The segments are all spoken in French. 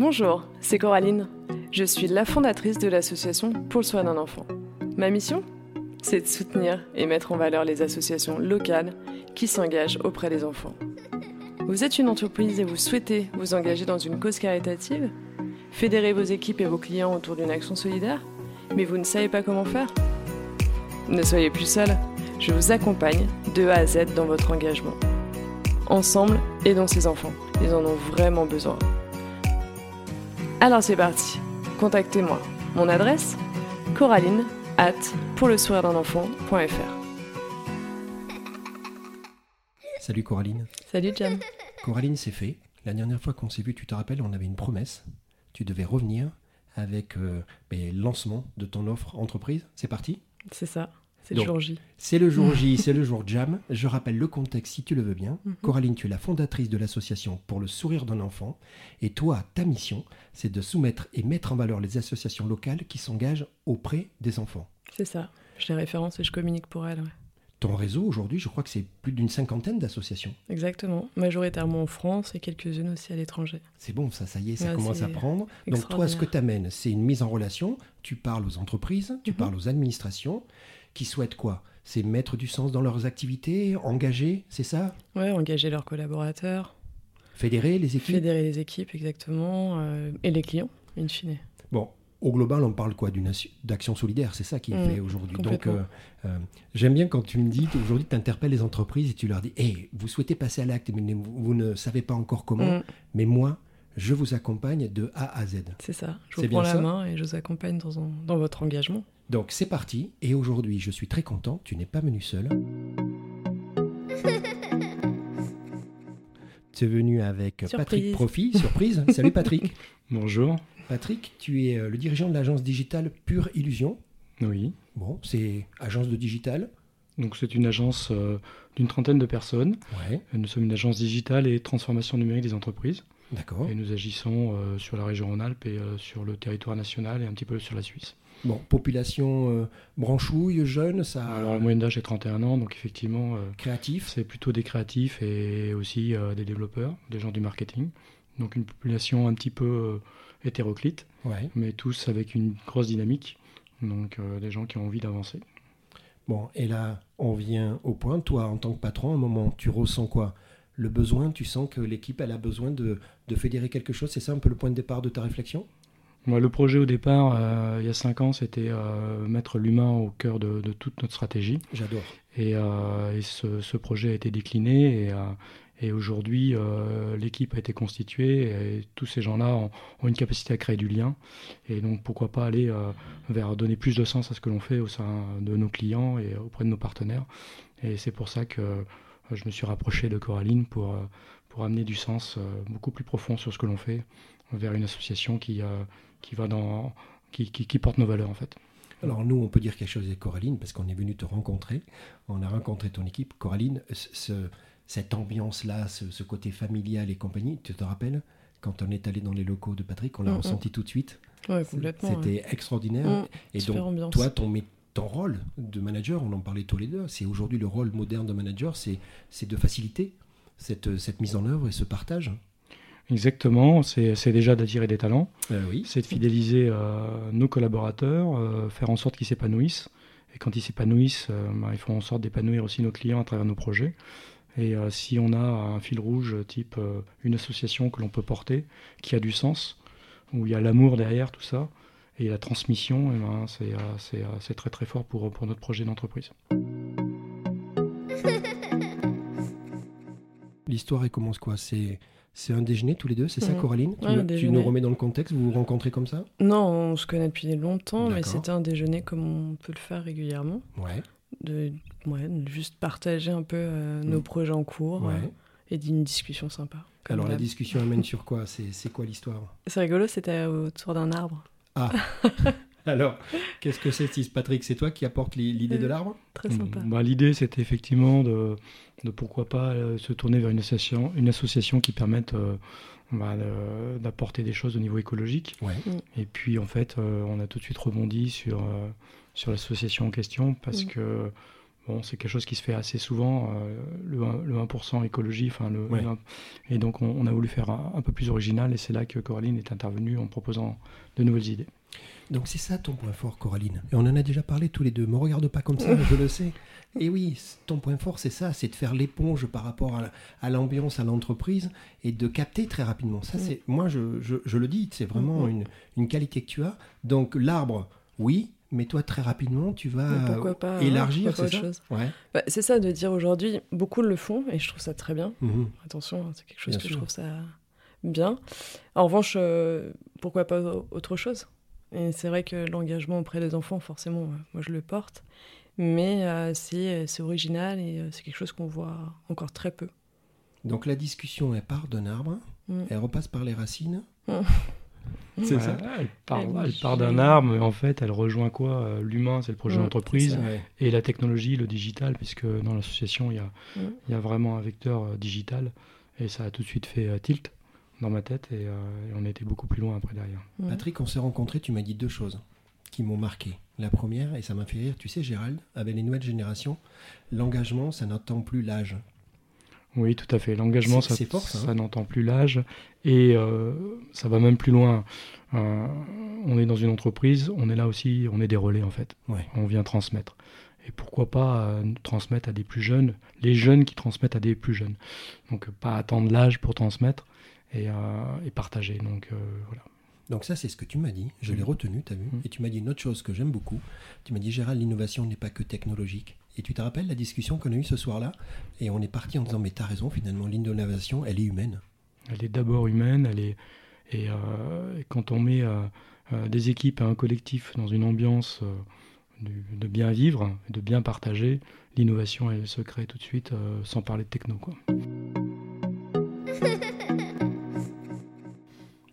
Bonjour, c'est Coraline. Je suis la fondatrice de l'association Pour le soin d'un enfant. Ma mission C'est de soutenir et mettre en valeur les associations locales qui s'engagent auprès des enfants. Vous êtes une entreprise et vous souhaitez vous engager dans une cause caritative? Fédérer vos équipes et vos clients autour d'une action solidaire? Mais vous ne savez pas comment faire? Ne soyez plus seul, je vous accompagne de A à Z dans votre engagement. Ensemble, aidons ces enfants, ils en ont vraiment besoin. Alors c'est parti, contactez-moi. Mon adresse Coraline at pour le sourire d'un enfant.fr. Salut Coraline. Salut Jam. Coraline, c'est fait. La dernière fois qu'on s'est vu, tu te rappelles, on avait une promesse. Tu devais revenir avec euh, ben, le lancement de ton offre entreprise. C'est parti? C'est ça. C'est le jour J. C'est le jour J, c'est le jour Jam. Je rappelle le contexte si tu le veux bien. Mhm. Coraline, tu es la fondatrice de l'association pour le sourire d'un enfant. Et toi, ta mission, c'est de soumettre et mettre en valeur les associations locales qui s'engagent auprès des enfants. C'est ça. Je les référence et je communique pour elles. ouais. Ton réseau, aujourd'hui, je crois que c'est plus d'une cinquantaine d'associations. Exactement. Majoritairement en France et quelques-unes aussi à l'étranger. C'est bon, ça, ça y est, ça Ouais, commence à prendre. Donc toi, ce que tu amènes, c'est une mise en relation. Tu parles aux entreprises, tu Mhm. parles aux administrations, qui souhaitent quoi C'est mettre du sens dans leurs activités, engager, c'est ça Ouais, engager leurs collaborateurs, Fédérer les équipes fédérer les équipes exactement euh, et les clients, in fine. Bon, au global, on parle quoi D'une d'action solidaire, c'est ça qui est Mm, fait aujourd'hui. Donc, euh, euh, j'aime bien quand tu me dis, aujourd'hui, tu interpelles les entreprises et tu leur dis, hey, vous souhaitez passer à l'acte, mais vous, ne savez pas encore comment, Mm, mais moi, je vous accompagne de A à Z. c'est ça. Je vous prends la main et je vous accompagne dans, un- dans votre engagement. Donc c'est parti, et aujourd'hui je suis très content, tu n'es pas venu seul. tu es venu avec Patrick. Profit, surprise. Salut Patrick. Bonjour. Patrick, tu es euh, le dirigeant de l'agence digitale Pure Illusion. Oui. Bon, c'est agence de digital. Donc c'est une agence euh, d'une trentaine de personnes. Ouais, Nous sommes une agence digitale et transformation numérique des entreprises. d'accord. Et nous agissons euh, sur la région Rhône-Alpes et euh, sur le territoire national et un petit peu sur la Suisse. Bon, population euh, branchouille, jeune, ça Alors la moyenne d'âge est 31 ans, donc effectivement euh, créatif. c'est plutôt des créatifs et aussi euh, des développeurs, des gens du marketing. Donc une population un petit peu hétéroclite, Ouais. mais tous avec une grosse dynamique. Donc des gens qui ont envie d'avancer. Bon, et là, on vient au point. Toi, en tant que patron, à un moment, tu ressens quoi? Le besoin, tu sens que l'équipe, elle a besoin de, de fédérer quelque chose? C'est ça un peu le point de départ de ta réflexion? Le projet au départ, euh, il y a cinq ans, c'était euh, mettre l'humain au cœur de, de toute notre stratégie. J'adore. Et, euh, et ce, ce projet a été décliné. Et, et aujourd'hui, l'équipe a été constituée. Et tous ces gens-là ont, ont une capacité à créer du lien. Et donc, pourquoi pas aller vers donner plus de sens à ce que l'on fait au sein de nos clients et auprès de nos partenaires. Et c'est pour ça que je me suis rapproché de Coraline pour, pour amener du sens beaucoup plus profond sur ce que l'on fait vers une association qui, qui va dans qui, qui, qui porte nos valeurs en fait. Alors nous, on peut dire quelque chose avec Coraline, parce qu'on est venu te rencontrer. On a rencontré ton équipe. Coraline, ce- ce- cette ambiance-là, ce, ce côté familial et compagnie, tu te rappelles quand on est allé dans les locaux de Patrick, on l'a Mhm. ressenti tout de suite. Ouais, complètement. C'était extraordinaire. Mm, Et super donc, ambiance. toi, ton, ton rôle de manager, on en parlait tous les deux, c'est aujourd'hui le rôle moderne de manager, c'est c'est de faciliter cette, cette mise en œuvre et ce partage. Exactement, c'est déjà d'attirer des talents, Euh, oui. c'est de fidéliser euh, nos collaborateurs, euh, faire en sorte qu'ils s'épanouissent. Et quand ils s'épanouissent, euh, ben, ils font en sorte d'épanouir aussi nos clients à travers nos projets. Et euh, si on a un fil rouge type euh, une association que l'on peut porter, qui a du sens, où il y a l'amour derrière tout ça, et la transmission, eh ben, c'est euh, euh, très très fort pour, pour notre projet d'entreprise. L'histoire, elle commence quoi? C'est c'est un déjeuner tous les deux, c'est ça, Mhm. Coraline Tu Ouais, nous remets dans le contexte, vous vous rencontrez comme ça Non, on se connaît depuis longtemps, mais c'était un déjeuner comme on peut le faire régulièrement. Ouais. De, ouais, de juste partager un peu euh, nos Mm. projets en cours ouais. euh, et d'une discussion sympa. Alors la discussion amène sur quoi? C'est quoi l'histoire? C'est rigolo, c'était autour d'un arbre. Ah Alors, qu'est-ce que c'est, Patrick? C'est toi qui apporte l'i- l'idée de Euh, l'arbre? Très sympa. Bah, L'idée, c'était effectivement de, de pourquoi pas euh, se tourner vers une association, une association qui permette euh, bah, d'apporter des choses au niveau écologique. Ouais. Et puis, en fait, euh, on a tout de suite rebondi sur, euh, sur l'association en question parce Mm. que Bon, c'est quelque chose qui se fait assez souvent, euh, le, 1, le 1% écologie, enfin le, et donc on, a voulu faire un, peu plus original, et c'est là que Coraline est intervenue en proposant de nouvelles idées. Donc c'est ça ton point fort, Coraline. Et on en a déjà parlé tous les deux. Me regarde pas comme ça, je le sais. Et oui, ton point fort, c'est ça, c'est de faire l'éponge par rapport à l'ambiance, à l'entreprise, et de capter très rapidement. Ça, c'est moi, je, je, le dis, c'est vraiment une, une qualité que tu as. Donc l'arbre, oui, mais toi, très rapidement, tu vas hein, élargir, c'est ça ouais. Bah, C'est ça, de dire aujourd'hui, beaucoup le font, et je trouve ça très bien. Mhm. Attention, hein, c'est quelque chose que je trouve ça bien. En revanche, euh, pourquoi pas autre chose? Et c'est vrai que l'engagement auprès des enfants, forcément, euh, moi je le porte, mais euh, c'est original et c'est quelque chose qu'on voit encore très peu. Donc la discussion, elle part d'un arbre, mm. elle repasse par les racines. Mm. C'est ça. Elle part, d'un arbre, mais en fait, elle rejoint quoi euh, L'humain, c'est le projet d'entreprise, et la technologie, le digital, puisque dans l'association, il y, a, il y a vraiment un vecteur euh, digital, et ça a tout de suite fait euh, tilt dans ma tête, et, on a été beaucoup plus loin après derrière. Patrick, on s'est rencontrés, tu m'as dit deux choses qui m'ont marqué. La première, et ça m'a fait rire, tu sais, Gérald, avec les nouvelles générations, l'engagement, ça n'attend plus l'âge. Oui, tout à fait. L'engagement, ça, ça n'entend plus l'âge et euh, ça va même plus loin. Euh, on est dans une entreprise, on est là aussi, on est des relais en fait. On vient transmettre. Et pourquoi pas euh, transmettre à des plus jeunes, les jeunes qui transmettent à des plus jeunes. Donc pas attendre l'âge pour transmettre et, et partager. Donc voilà. Donc ça, c'est ce que tu m'as dit. Je l'ai retenu, tu as vu. Mm. Et tu m'as dit une autre chose que j'aime beaucoup. Tu m'as dit, Gérald, l'innovation n'est pas que technologique. Et tu te rappelles la discussion qu'on a eue ce soir-là? Et on est parti en disant, mais tu as raison, finalement, l'innovation, elle est humaine. Elle est d'abord humaine, elle est... Et, euh, quand on met euh, euh, des équipes et un collectif dans une ambiance de, bien vivre, de bien partager, l'innovation, elle se crée tout de suite, sans parler de techno. Quoi.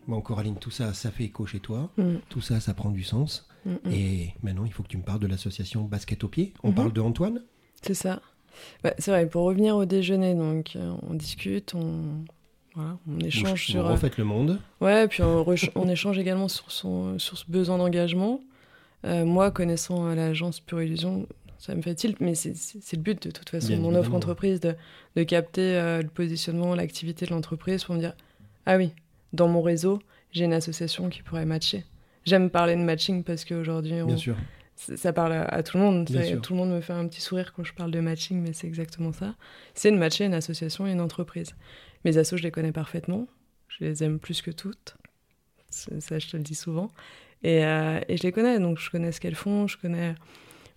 Bon, Coraline, tout ça, ça fait écho chez toi. Mm. Tout ça, ça prend du sens. Mm. Et maintenant, il faut que tu me parles de l'association Basket au pied. On mm-hmm. parle de Antoine? C'est ça. Bah, c'est vrai, pour revenir au déjeuner, donc euh, on discute, on, voilà, on échange sur. On refait le monde. Ouais, puis on, on, échange également sur, son, sur ce besoin d'engagement. Euh, moi, connaissant l'agence Pure Illusion, ça me fait tilt, mais c'est le but de toute façon, mon offre entreprise, de, de capter euh, le positionnement, l'activité de l'entreprise pour me dire Ah oui, dans mon réseau, j'ai une association qui pourrait matcher. J'aime parler de matching parce qu'aujourd'hui, ça parle à, tout le monde. tout le monde me fait un petit sourire quand je parle de matching, mais c'est exactement ça. C'est de matcher une association et une entreprise. Mes assos, je les connais parfaitement. Je les aime plus que toutes. Ça, je te le dis souvent. Et, euh, et je les connais, donc je connais ce qu'elles font, je connais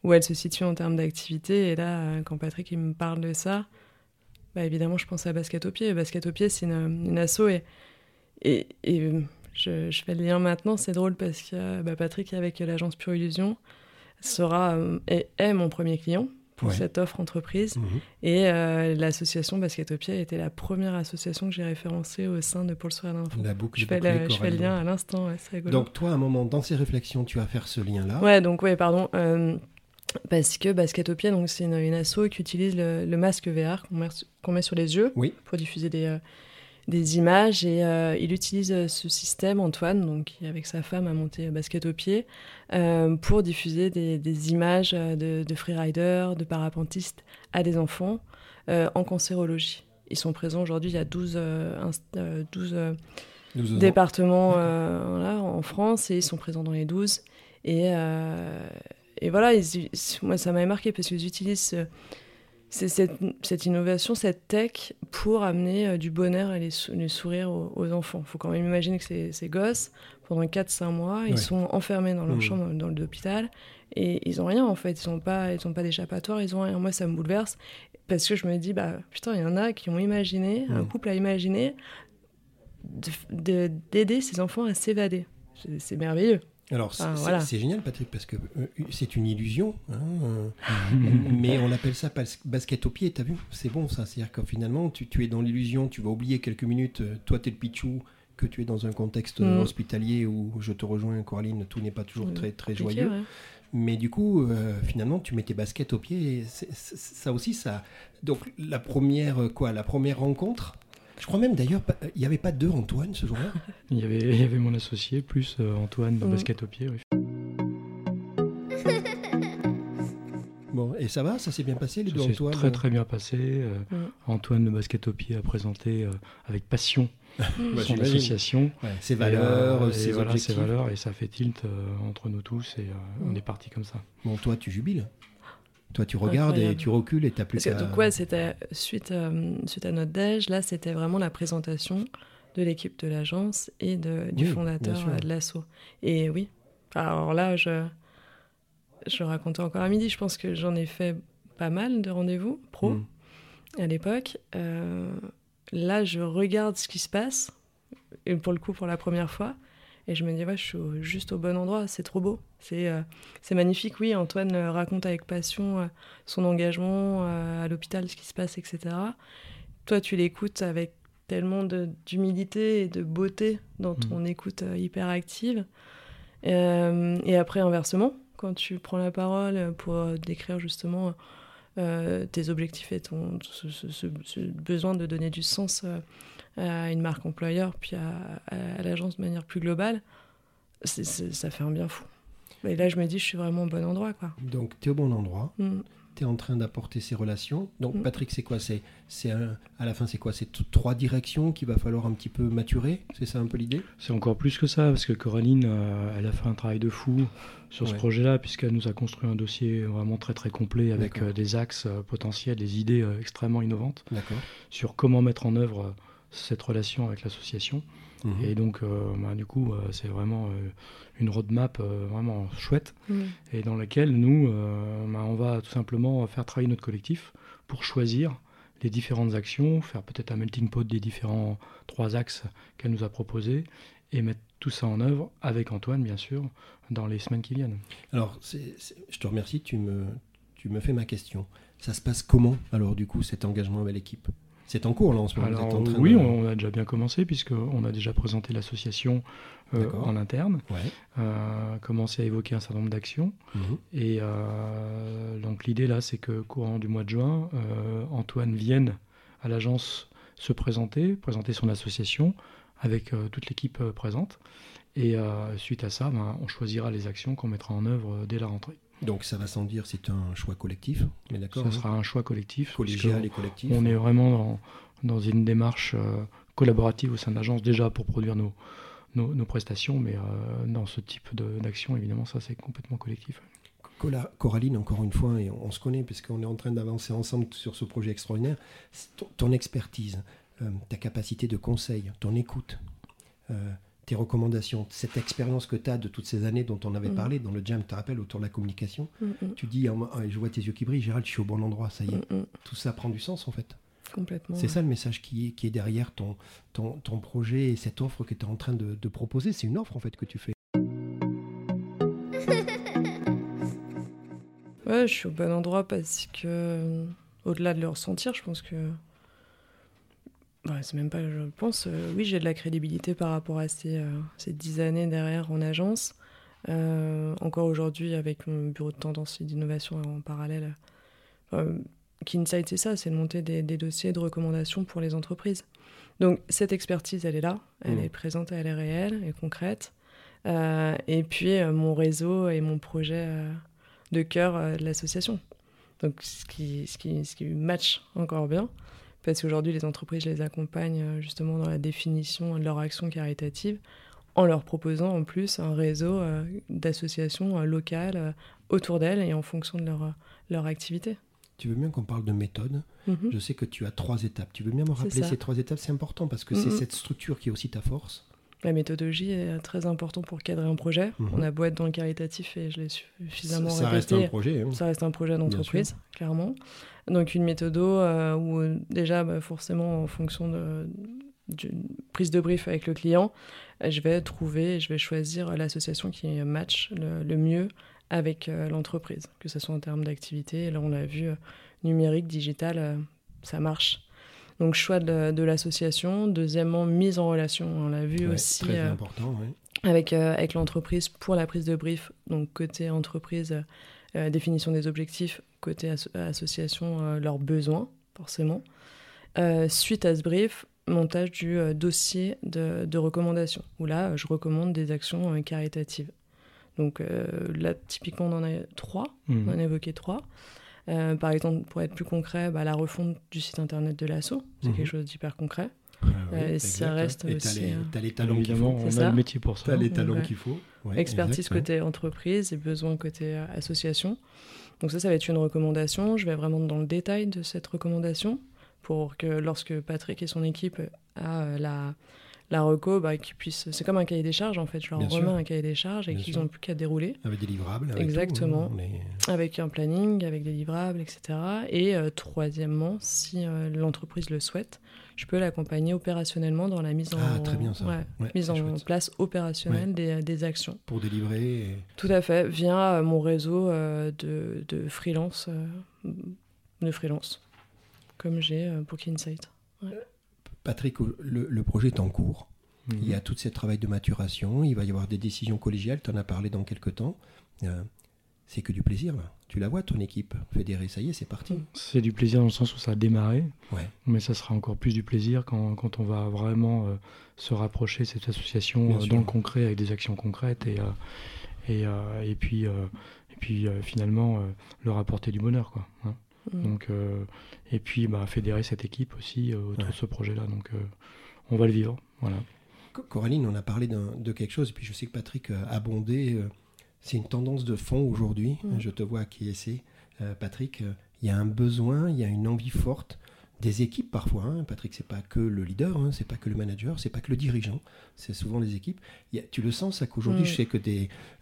où elles se situent en termes d'activité. Et là, euh, quand Patrick il me parle de ça, bah évidemment, je pense à Basket au pied. Basket au pied, c'est une, une asso et et, je, fais le lien maintenant, c'est drôle parce que bah, Patrick, avec l'agence Pure Illusion, sera euh, et est mon premier client pour cette offre entreprise. Mhm. Et euh, l'association Basket au Pied était la première association que j'ai référencée au sein de Pôle Soir d'Info. La boucle je, fais le, je fais le lien à l'instant, Donc toi, à un moment, dans ces réflexions, tu vas faire ce lien-là Ouais, donc ouais, pardon. Euh, parce que Basket au Pied, c'est une, une asso qui utilise le, masque VR qu'on met, sur les yeux pour diffuser des, des images et euh, il utilise euh, ce système, Antoine, donc qui avec sa femme a monté Basket au pied, euh, pour diffuser des, images de, de freeriders, de parapentistes à des enfants en cancérologie. Ils sont présents aujourd'hui, il y a 12, 12, départements en France et ils sont présents dans les 12. Et, et voilà, moi ça m'avait marqué parce qu'ils utilisent c'est cette, innovation, cette tech pour amener euh, du bonheur et les, sourires aux, enfants. Il faut quand même imaginer que ces, ces gosses, pendant 4-5 mois, ils sont enfermés dans leur mmh. chambre dans l'hôpital et ils n'ont rien en fait. Ils n'ont pas, ils pas d'échappatoire, ils ont rien. Moi, ça me bouleverse parce que je me dis, bah putain, il y en a qui ont imaginé, un mmh. couple a imaginé d'aider ces enfants à s'évader. C'est merveilleux. Alors, c'est génial, Patrick, parce que euh, c'est une illusion, hein, euh, mais on appelle ça basket au pied, t'as vu? C'est bon, ça. C'est-à-dire que finalement, tu, es dans l'illusion, tu vas oublier quelques minutes, euh, toi, t'es le pichou, que tu es dans un contexte mm. hospitalier où je te rejoins, Coraline, tout n'est pas toujours mm. très, très joyeux. Mais du coup, finalement, tu mets tes baskets au pied, et ça aussi, ça. Donc, la première, quoi, la première rencontre, je crois même d'ailleurs, il n'y avait pas deux Antoine ce jour-là. il, y avait, il y avait mon associé plus euh, Antoine de mm. basket au pied. Bon, Et ça va? Ça s'est bien passé les deux Antoine Très très bien passé. Mm. Antoine de Basket au pied a présenté avec passion son association. ses valeurs, ses, voilà, ses valeurs, et ça fait tilt entre nous tous, et on est parti comme ça. Bon, toi, tu jubiles toi, tu regardes et tu recules et tu plus qu'à... Donc, ouais, c'était suite, suite à notre déj, là, c'était vraiment la présentation de l'équipe de l'agence et de, du fondateur de l'assaut. Et oui, alors là, je, je racontais encore à midi, je pense que j'en ai fait pas mal de rendez-vous pro mm. à l'époque. Euh, là, je regarde ce qui se passe, et pour le coup, pour la première fois, et je me dis, ouais, je suis juste au bon endroit, c'est trop beau. C'est euh, magnifique, oui. Antoine raconte avec passion euh, son engagement à l'hôpital, ce qui se passe, etc. Toi, tu l'écoutes avec tellement d'humilité et de beauté dans mm. ton écoute hyper active. et après, inversement, quand tu prends la parole pour euh, décrire justement euh, tes objectifs et ton ce, besoin de donner du sens euh, à une marque employeur puis à, l'agence de manière plus globale, ça fait un bien fou. Et là, je me dis, je suis vraiment au bon endroit. Quoi. Donc, tu es au bon endroit. Mm en train d'apporter ces relations. Donc, mm. Patrick, c'est quoi? C'est, c'est à la fin, c'est quoi? C'est trois directions qu'il va falloir un petit peu maturer? C'est ça un peu l'idée? C'est encore plus que ça, parce que Coraline, euh, elle a fait un travail de fou sur ce projet-là, puisqu'elle nous a construit un dossier vraiment très très complet avec euh, des axes euh, potentiels, des idées extrêmement innovantes sur comment mettre en œuvre cette relation avec l'association. Mhm. Et donc, bah, du coup, c'est vraiment une roadmap euh, vraiment chouette et dans laquelle nous, euh, bah, on va tout simplement faire travailler notre collectif pour choisir les différentes actions, faire peut-être un melting pot des différents trois axes qu'elle nous a proposés et mettre tout ça en œuvre avec Antoine, bien sûr, dans les semaines qui viennent. Alors, je te remercie, tu me, tu me fais ma question. Ça se passe comment, alors, du coup, cet engagement avec l'équipe? C'est en cours là en ce moment. oui, on a déjà bien commencé puisqu'on a déjà présenté l'association euh, en interne, euh, commencé à évoquer un certain nombre d'actions. Mhm. Et euh, donc l'idée là, c'est que courant du mois de juin, Antoine vienne à l'agence se présenter, présenter son association avec toute l'équipe présente. Et suite à ça, ben, on choisira les actions qu'on mettra en œuvre dès la rentrée. Donc ça va sans dire, c'est un choix collectif, mais d'accord Ça hein sera un choix collectif. Collégial et collectif. On est vraiment dans, une démarche euh, collaborative au sein de l'agence déjà pour produire nos, nos, prestations, mais euh, dans ce type d'action, évidemment, ça c'est complètement collectif. Coraline, encore une fois, et on, se connaît puisqu'on est en train d'avancer ensemble sur ce projet extraordinaire, ton, expertise, euh, ta capacité de conseil, ton écoute, tes recommandations, cette expérience que tu as de toutes ces années dont on avait mm. parlé dans le jam, tu te rappelles, autour de la communication, mm, mm. tu dis, ah, je vois tes yeux qui brillent, Gérald, je suis au bon endroit, ça y est. Tout ça prend du sens en fait. Complètement. C'est ça le message qui est, qui est derrière ton, ton, ton, projet et cette offre que tu es en train de, de proposer. C'est une offre en fait que tu fais. ouais, je suis au bon endroit parce que, au-delà de le ressentir, je pense que c'est même pas, je pense, euh, oui, j'ai de la crédibilité par rapport à ces, euh, ces dix années derrière en agence. Euh, encore aujourd'hui, avec mon bureau de tendance et d'innovation en parallèle, Kinsight, c'est ça, c'est de monter des, dossiers de recommandations pour les entreprises. Donc, cette expertise, elle est là, elle mmh. est présente, elle est réelle et concrète. et puis, mon réseau et mon projet de cœur de l'association. Donc, ce qui, ce, qui, ce qui match encore bien. Parce qu'aujourd'hui, les entreprises, les accompagne euh, justement dans la définition de leur action caritative en leur proposant en plus un réseau euh, d'associations euh, locales autour d'elles et en fonction de leur, leur activité. Tu veux bien qu'on parle de méthode? Mhm. Je sais que tu as trois étapes. Tu veux bien me rappeler ces trois étapes? C'est important parce que c'est mhm. cette structure qui est aussi ta force. La méthodologie est très importante pour cadrer un projet. Mhm. On a beau être dans le caritatif et je l'ai suffisamment ça, ça reste un projet. Hein. Ça reste un projet d'entreprise, clairement. Donc une méthode euh, où déjà bah, forcément en fonction d'une prise de brief avec le client, je vais trouver, je vais choisir l'association qui match le, mieux avec euh, l'entreprise, que ce soit en termes d'activité. Là on l'a vu, euh, numérique, digital, ça marche. Donc choix de, l'association. Deuxièmement, mise en relation. On l'a vu aussi très important, avec, avec l'entreprise pour la prise de brief. Donc côté entreprise, définition des objectifs, côté association, euh, leurs besoins, forcément. Euh, suite à ce brief, montage du euh, dossier de, de, recommandation, où là, je recommande des actions caritatives. Donc là, typiquement, on en a trois, mmh. on en a évoqué trois. Par exemple, pour être plus concret, bah, la refonte du site internet de l'assaut, c'est quelque chose d'hyper concret. Ah ça reste aussi. Tu as les talents qu'il faut. On a le métier pour ça. As les talents qu'il faut. Expertise côté entreprise et besoin côté association. Donc ça, ça va être une recommandation. Je vais vraiment dans le détail de cette recommandation pour que lorsque Patrick et son équipe a euh, la, la reco, bah, qu'ils puissent. C'est comme un cahier des charges en fait. Je leur remets un cahier des charges et qu'ils n'ont plus qu'à dérouler. Avec des livrables. Avec Exactement. Hein, avec un planning, avec des livrables, etc. Et euh, troisièmement, si euh, l'entreprise le souhaite, je peux l'accompagner opérationnellement dans la mise en, ah, très bien, ça. mise en place opérationnelle des, des, actions. Pour délivrer. Tout à fait, via euh, mon réseau de, de, freelance, de freelance, comme j'ai pour Kinsight. Patrick, le, projet est en cours. Il y a mhm. tout ce travail de maturation. Il va y avoir des décisions collégiales. Tu en as parlé dans quelques temps c'est que du plaisir là. Tu la vois ton équipe fédérée, ça y est, c'est parti. C'est du plaisir dans le sens où ça a démarré, mais ça sera encore plus du plaisir quand, quand on va vraiment euh, se rapprocher de cette association euh, dans le concret avec des actions concrètes et, euh, et, et, puis, et puis finalement leur apporter du bonheur. Quoi, hein. Mm. Donc, et puis bah, fédérer cette équipe aussi autour de ce projet-là. Donc on va le vivre. Voilà. Coraline, on a parlé de quelque chose, et puis je sais que Patrick a abondé c'est une tendance de fond aujourd'hui. Mm. Je te vois acquiescer, euh, Patrick. Euh, il y a un besoin, il y a une envie forte des équipes parfois. Hein. Patrick, c'est pas que le leader, hein, c'est pas que le manager, c'est pas que le dirigeant, c'est souvent les équipes. tu le sens, ça qu'aujourd'hui, mm. je sais que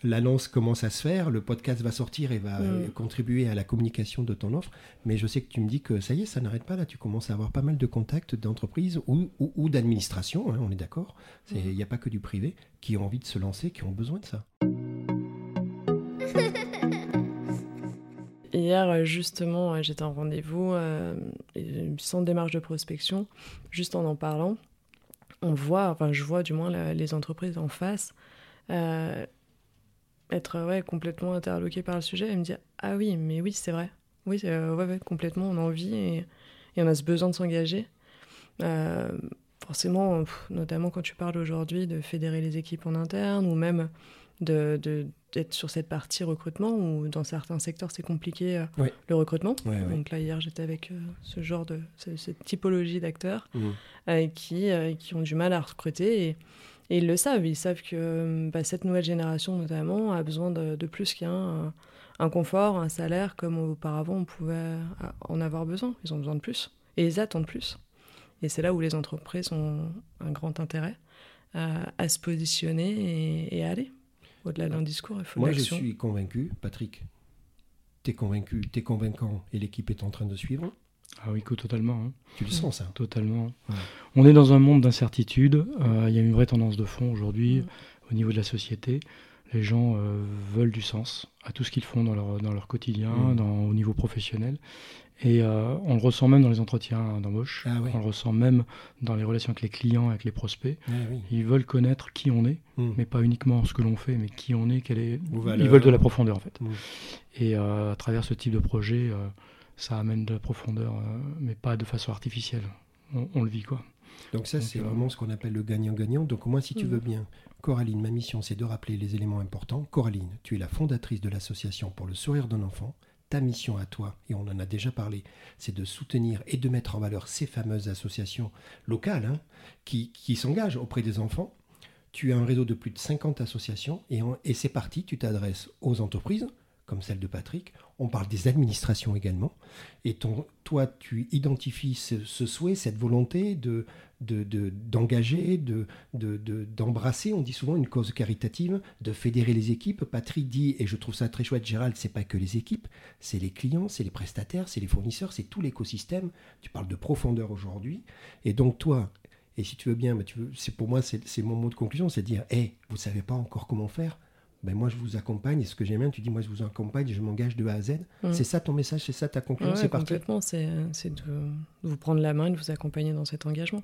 l'annonce commence à se faire, le podcast va sortir et va mm. contribuer à la communication de ton offre. Mais je sais que tu me dis que ça y est, ça n'arrête pas là. Tu commences à avoir pas mal de contacts d'entreprises ou, ou, d'administration, hein, on est d'accord. Il n'y a pas que du privé qui ont envie de se lancer, qui ont besoin de ça. Hier, euh, justement, euh, j'étais en rendez-vous euh, sans démarche de prospection, juste en en parlant. On voit, enfin, je vois du moins les entreprises en face être complètement interloquées par le sujet et me dire Ah oui, mais oui, c'est vrai. Oui, ouais, complètement, on a envie et, et on a ce besoin de s'engager. forcément, notamment quand tu parles aujourd'hui de fédérer les équipes en interne ou même d'être de, d'être sur cette partie recrutement où dans certains secteurs c'est compliqué euh, le recrutement. Donc là hier j'étais avec euh, ce genre de cette typologie d'acteurs mmh. euh, qui, qui ont du mal à recruter et, ils le savent. Ils savent que bah, cette nouvelle génération notamment a besoin de, plus qu'un un confort, un salaire comme auparavant on pouvait en avoir besoin. Ils ont besoin de plus et ils attendent plus. Et c'est là où les entreprises ont un grand intérêt à, se positionner et, et à aller. Au-delà d'un discours, il faut Moi, je suis convaincu, Patrick. Tu es convaincu, tu es convaincant et l'équipe est en train de suivre. Ah oui, totalement. Hein. Tu le sens, ça Totalement. On est dans un monde d'incertitude. Euh, il y a une vraie tendance de fond aujourd'hui au niveau de la société. Les gens euh, veulent du sens à tout ce qu'ils font dans leur, dans leur quotidien, mm. dans, au niveau professionnel. Et euh, on le ressent même dans les entretiens d'embauche, ah on le ressent même dans les relations avec les clients, avec les prospects. Ah Ils veulent connaître qui on est, hmm. mais pas uniquement ce que l'on fait, mais qui on est, quelle est. Ils veulent de la profondeur en fait. Hmm. Et euh, à travers ce type de projet, ça amène de la profondeur, mais pas de façon artificielle. On, le vit quoi. Donc ça, c'est vraiment ce qu'on appelle le gagnant-gagnant. Donc moi, si tu hmm. veux bien, Coraline, ma mission, c'est de rappeler les éléments importants. Coraline, tu es la fondatrice de l'association pour le sourire d'un enfant ta mission à toi, et on en a déjà parlé, c'est de soutenir et de mettre en valeur ces fameuses associations locales hein, qui, s'engagent auprès des enfants. Tu as un réseau de plus de 50 associations et, et c'est parti, tu t'adresses aux entreprises, comme celle de Patrick. On parle des administrations également. Et toi, tu identifies ce, souhait, cette volonté de, d'engager, de, d'embrasser, on dit souvent une cause caritative, de fédérer les équipes. Patrick dit, et je trouve ça très chouette, Gérald, c'est pas que les équipes, c'est les clients, c'est les prestataires, c'est les fournisseurs, c'est tout l'écosystème. Tu parles de profondeur aujourd'hui. Et donc toi, et si tu veux bien, veux, c'est pour moi, c'est, mon mot de conclusion, c'est de dire, hé, vous savez pas encore comment faire ben moi je vous accompagne et ce que j'aime bien, tu dis moi je vous accompagne, je m'engage de A à Z. Mm. C'est ça ton message, c'est ça ta conclusion, c'est parti. Complètement, c'est de vous prendre la main et de vous accompagner dans cet engagement.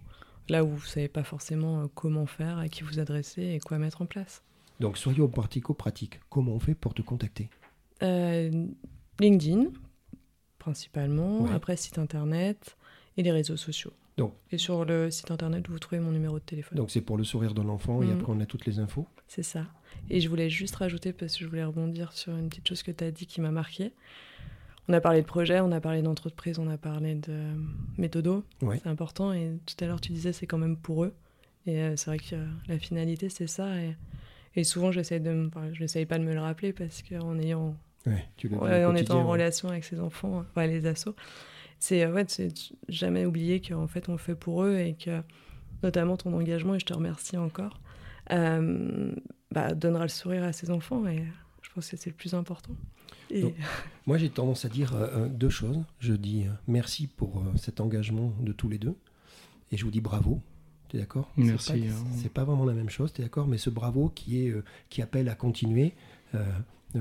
Là où vous ne savez pas forcément euh, comment faire, à qui vous adresser et quoi mettre en place. Donc soyons pratico-pratiques. Comment on fait pour te contacter? Euh, LinkedIn, principalement, après site internet et les réseaux sociaux. Donc, et sur le site internet, vous trouvez mon numéro de téléphone. Donc c'est pour le sourire de l'enfant et mm. après on a toutes les infos C'est ça. Et je voulais juste rajouter, parce que je voulais rebondir sur une petite chose que tu as dit qui m'a marqué. on a parlé de projet, on a parlé d'entreprise, on a parlé de méthodo. C'est important. Et tout à l'heure, tu disais c'est quand même pour eux. Et euh, c'est vrai que la finalité, c'est ça. Et, et souvent, j'essaie de, j'essaye pas de me le rappeler parce qu'en ayant, en étant en relation avec ces enfants, les assos, c'est ouais, jamais oublier qu'en fait, on le fait pour eux et que notamment ton engagement, et je te remercie encore, euh, bah, donnera le sourire à ses enfants et je pense que c'est le plus important. Et... moi, j'ai tendance à dire euh, deux choses. Je dis merci pour cet engagement de tous les deux et je vous dis bravo tu es d'accord Merci. Hein. C'est pas, vraiment la même chose, tu es d'accord? Mais ce bravo qui, est, euh, qui appelle à continuer. Euh, euh,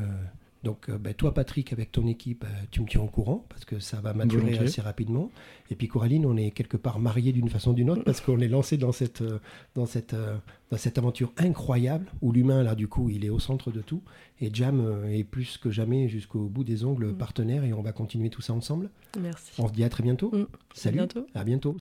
donc, ben, toi, Patrick, avec ton équipe, tu me tiens au courant parce que ça va maturer assez rapidement. Et puis, Coraline, on est quelque part mariés d'une façon ou d'une autre parce qu'on est lancé dans cette, dans, cette, dans cette aventure incroyable où l'humain, là, du coup, il est au centre de tout. Et Jam est plus que jamais jusqu'au bout des ongles mm. partenaire et on va continuer tout ça ensemble. Merci. On se dit à très bientôt. Mm. Salut. À bientôt. À bientôt.